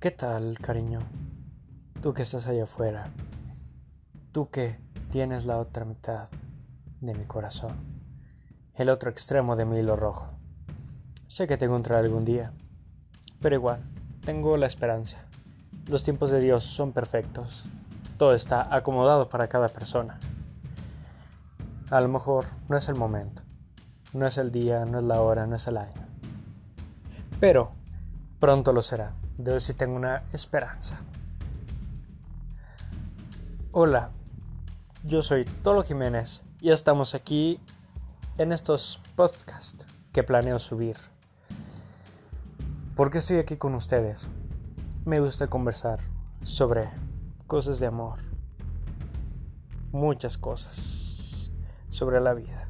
¿Qué tal, cariño? Tú que estás allá afuera. Tú que tienes la otra mitad de mi corazón. El otro extremo de mi hilo rojo. Sé que te encontraré algún día. Pero igual, tengo la esperanza. Los tiempos de Dios son perfectos. Todo está acomodado para cada persona. A lo mejor no es el momento. No es el día, no es la hora, no es el año. Pero pronto lo será. De hoy sí tengo una esperanza. Hola, yo soy Tolo Jiménez y estamos aquí en estos podcasts que planeo subir. ¿Por qué estoy aquí con ustedes? Me gusta conversar sobre cosas de amor, muchas cosas sobre la vida.